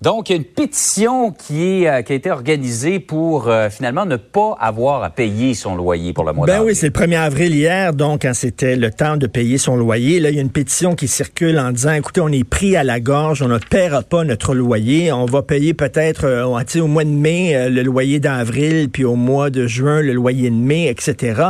Donc, il y a une pétition qui, est, euh, qui a été organisée pour euh, finalement ne pas avoir à payer son loyer pour le mois Ben oui, c'est le 1er avril hier, donc quand c'était le temps de payer son loyer. Là, il y a une pétition qui circule en disant, écoutez, on est pris à la gorge, on ne paiera pas notre loyer, on va payer peut-être euh, au mois de mai euh, le loyer d'avril, puis au mois de juin le loyer de mai, etc.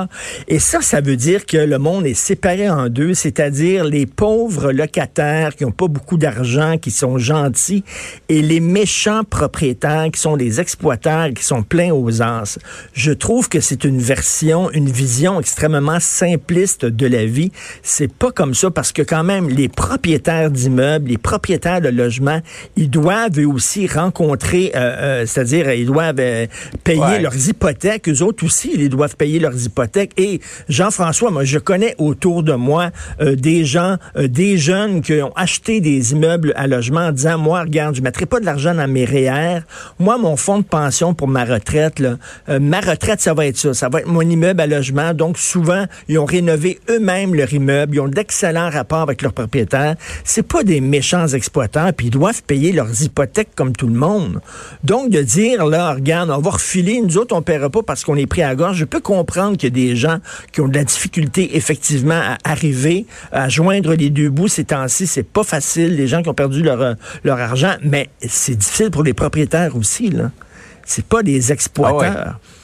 Et ça, ça veut dire que le monde est séparé en deux, c'est-à-dire les pauvres locataires qui n'ont pas beaucoup d'argent, qui sont gentils, et les méchants propriétaires qui sont des exploiteurs, qui sont pleins aux as. Je trouve que c'est une version, une vision extrêmement simpliste de la vie. C'est pas comme ça parce que quand même, les propriétaires d'immeubles, les propriétaires de logements, ils doivent eux aussi rencontrer, euh, euh, c'est-à-dire ils doivent euh, payer Ouais. leurs hypothèques. Eux autres aussi, ils doivent payer leurs hypothèques. Et Jean-François, moi, je connais autour de moi euh, des gens, euh, des jeunes qui ont acheté des immeubles à logement en disant, moi, regarde, je mettrai pas de l'argent dans mes REER. Moi, mon fonds de pension pour ma retraite, là, euh, ma retraite, ça va être ça. Ça va être mon immeuble à logement. Donc, souvent, ils ont rénové eux-mêmes leur immeuble. Ils ont d'excellents rapports avec leurs propriétaires. C'est pas des méchants exploitants, puis ils doivent payer leurs hypothèques comme tout le monde. Donc, de dire, là, regarde, on va refiler, nous autres, on paiera pas parce qu'on est pris à gorge. Je peux comprendre qu'il y a des gens qui ont de la difficulté, effectivement, à arriver, à joindre les deux bouts ces temps-ci. C'est pas facile. Les gens qui ont perdu leur, euh, leur argent, mais c'est difficile pour les propriétaires aussi, là. C'est pas des exploiteurs. Et,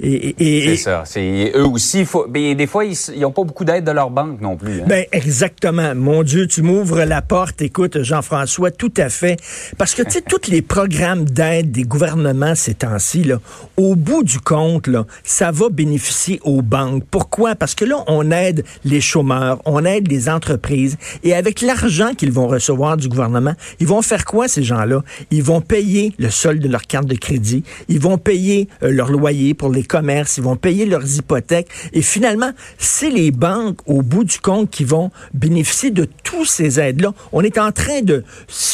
et- et- C'est ça. C'est eux aussi. Faut, mais des fois, ils n'ont pas beaucoup d'aide de leur banque non plus. hein. Ben exactement. Mon Dieu, tu m'ouvres la porte. Écoute, Jean-François, tout à fait. Parce que tu sais, tous les programmes d'aide des gouvernements ces temps-ci, là, au bout du compte, là, ça va bénéficier aux banques. Pourquoi? Parce que là, on aide les chômeurs, on aide les entreprises, et avec l'argent qu'ils vont recevoir du gouvernement, ils vont faire quoi ces gens-là? Ils vont payer le solde de leur carte de crédit, ils vont payer euh, leur loyer pour les commerces, ils vont payer leurs hypothèques, et finalement, c'est les banques, au bout du compte, qui vont bénéficier de tous ces aides-là. On est en train de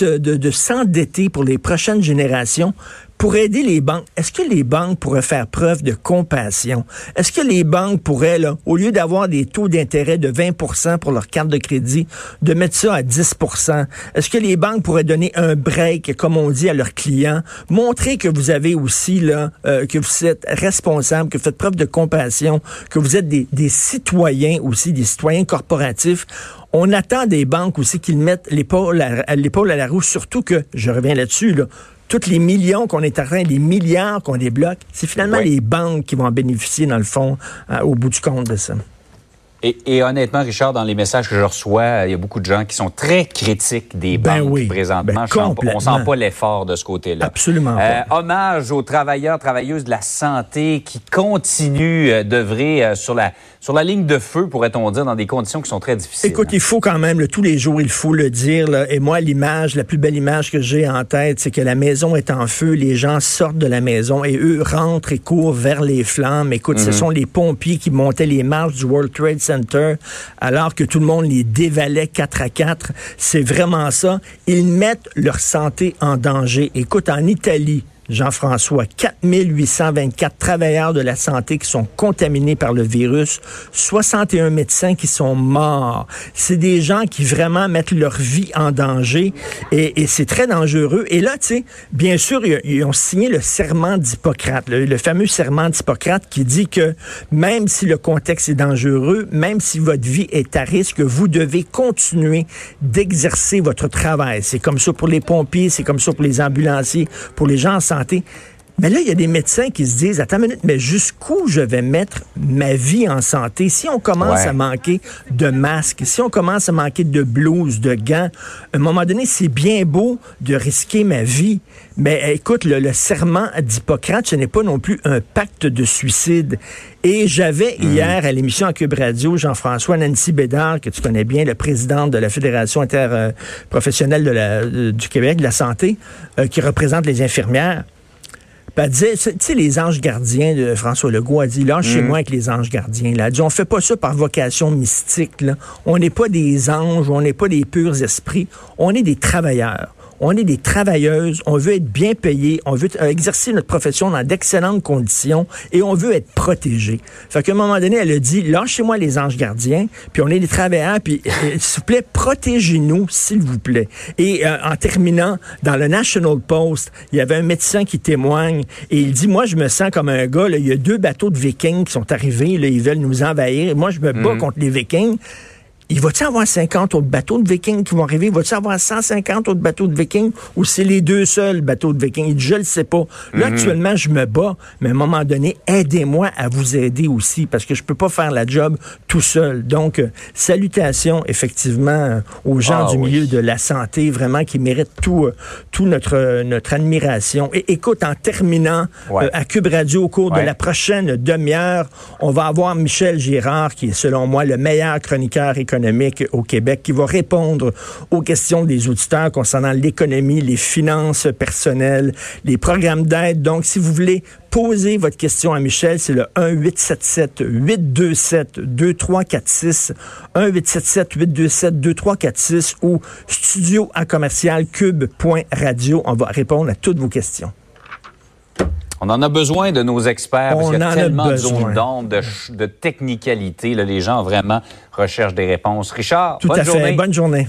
de s'endetter pour les prochaines générations pour aider les banques. Est-ce que les banques pourraient faire preuve de compassion? Est-ce que les banques pourraient, là, au lieu d'avoir des taux d'intérêt de 20% pour leur carte de crédit, de mettre ça à 10% Est-ce que les banques pourraient donner un break, comme on dit à leurs clients, montrer que vous avez aussi, là, euh, que vous êtes responsable, que vous faites preuve de compassion, que vous êtes des, citoyens aussi, des citoyens corporatifs? On attend des banques aussi qu'ils mettent l'épaule à, à l'épaule à la roue, surtout que, je reviens là-dessus, là, tous les millions qu'on est en train, les milliards qu'on débloque, c'est finalement Oui. les banques qui vont en bénéficier, dans le fond, euh, au bout du compte de ça. Et, et honnêtement, Richard, dans les messages que je reçois, il y a beaucoup de gens qui sont très critiques des Ben banques oui. présentement. Ben on sent pas l'effort de ce côté-là. Absolument Euh, pas. hommage aux travailleurs, travailleuses de la santé qui continuent euh, d'œuvrer euh, sur la sur la ligne de feu, pourrait-on dire, dans des conditions qui sont très difficiles. Écoute, il faut quand même, là, tous les jours, il faut le dire. là. et moi, l'image, la plus belle image que j'ai en tête, c'est que la maison est en feu, les gens sortent de la maison et eux rentrent et courent vers les flammes. Écoute, ce sont les pompiers qui montaient les marches du World Trade Center alors que tout le monde les dévalait quatre à quatre. C'est vraiment ça. Ils mettent leur santé en danger. Écoute, en Italie, Jean-François, 4824 travailleurs de la santé qui sont contaminés par le virus, 61 médecins qui sont morts. C'est des gens qui vraiment mettent leur vie en danger et, c'est très dangereux. Et là, tu sais, bien sûr, ils, ils ont signé le serment d'Hippocrate, le, le fameux serment d'Hippocrate qui dit que même si le contexte est dangereux, même si votre vie est à risque, vous devez continuer d'exercer votre travail. C'est comme ça pour les pompiers, c'est comme ça pour les ambulanciers, pour les gens en santé santé. Mais là, il y a des médecins qui se disent, attends une minute, mais jusqu'où je vais mettre ma vie en santé? Si on commence Ouais. à manquer de masques, si on commence à manquer de blouses, de gants, à un moment donné, c'est bien beau de risquer ma vie. Mais euh, écoute, le, le serment d'Hippocrate, ce n'est pas non plus un pacte de suicide. Et j'avais hier à l'émission à Cube Radio Jean-François Nancy Bédard, que tu connais bien, le président de la Fédération interprofessionnelle de la- de- du Québec de la santé, euh, qui représente les infirmières. Puis elle disait, tu sais, les anges gardiens de François Legault a dit, lâche chez moi avec les anges gardiens. Là. Elle dit, on fait pas ça par vocation mystique. Là. On n'est pas des anges, on n'est pas des purs esprits, on est des travailleurs. On est des travailleuses, on veut être bien payés, on veut euh, exercer notre profession dans d'excellentes conditions et on veut être protégé. Fait qu'à un moment donné, elle a dit, lâchez-moi les anges gardiens, puis on est des travailleurs, puis euh, s'il vous plaît, protégez-nous, s'il vous plaît. Et euh, en terminant, dans le National Post, il y avait un médecin qui témoigne et il dit, moi, je me sens comme un gars, là, il y a deux bateaux de vikings qui sont arrivés, là, ils veulent nous envahir. Moi, je me bats contre les vikings. Il va-t-il avoir 50 autres bateaux de vikings qui vont arriver? Va-t-il avoir 150 autres bateaux de vikings? Ou c'est les deux seuls bateaux de vikings? Il dit, je le sais pas. Là, actuellement, je me bats, mais à un moment donné, aidez-moi à vous aider aussi, parce que je peux pas faire la job tout seul. Donc, euh, salutations, effectivement, euh, aux gens Ah, du oui. milieu de la santé, vraiment, qui méritent tout, euh, tout notre, notre admiration. Et écoute, en terminant, Ouais. euh, à Cube Radio, au cours de la prochaine demi-heure, on va avoir Michel Girard, qui est selon moi le meilleur chroniqueur économique au Québec, qui va répondre aux questions des auditeurs concernant l'économie, les finances personnelles, les programmes d'aide. Donc, si vous voulez poser votre question à Michel, c'est le 1-877-827-2346, 1-877-827-2346 ou studio à commercial cube.radio. On va répondre à toutes vos questions. On en a besoin de nos experts parce On qu'il y en a a tellement de besoin. zones d'ombre, de, ch- de technicalité. là, les gens vraiment recherchent des réponses. Richard, Tout bonne à fait. journée. Bonne journée.